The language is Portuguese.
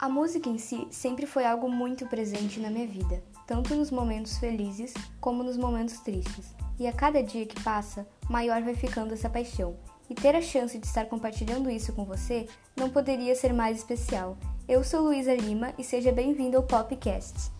A música em si sempre foi algo muito presente na minha vida, tanto nos momentos felizes como nos momentos tristes. E a cada dia que passa, maior vai ficando essa paixão. E ter a chance de estar compartilhando isso com você não poderia ser mais especial. Eu sou Luísa Lima e seja bem-vindo ao Popcast.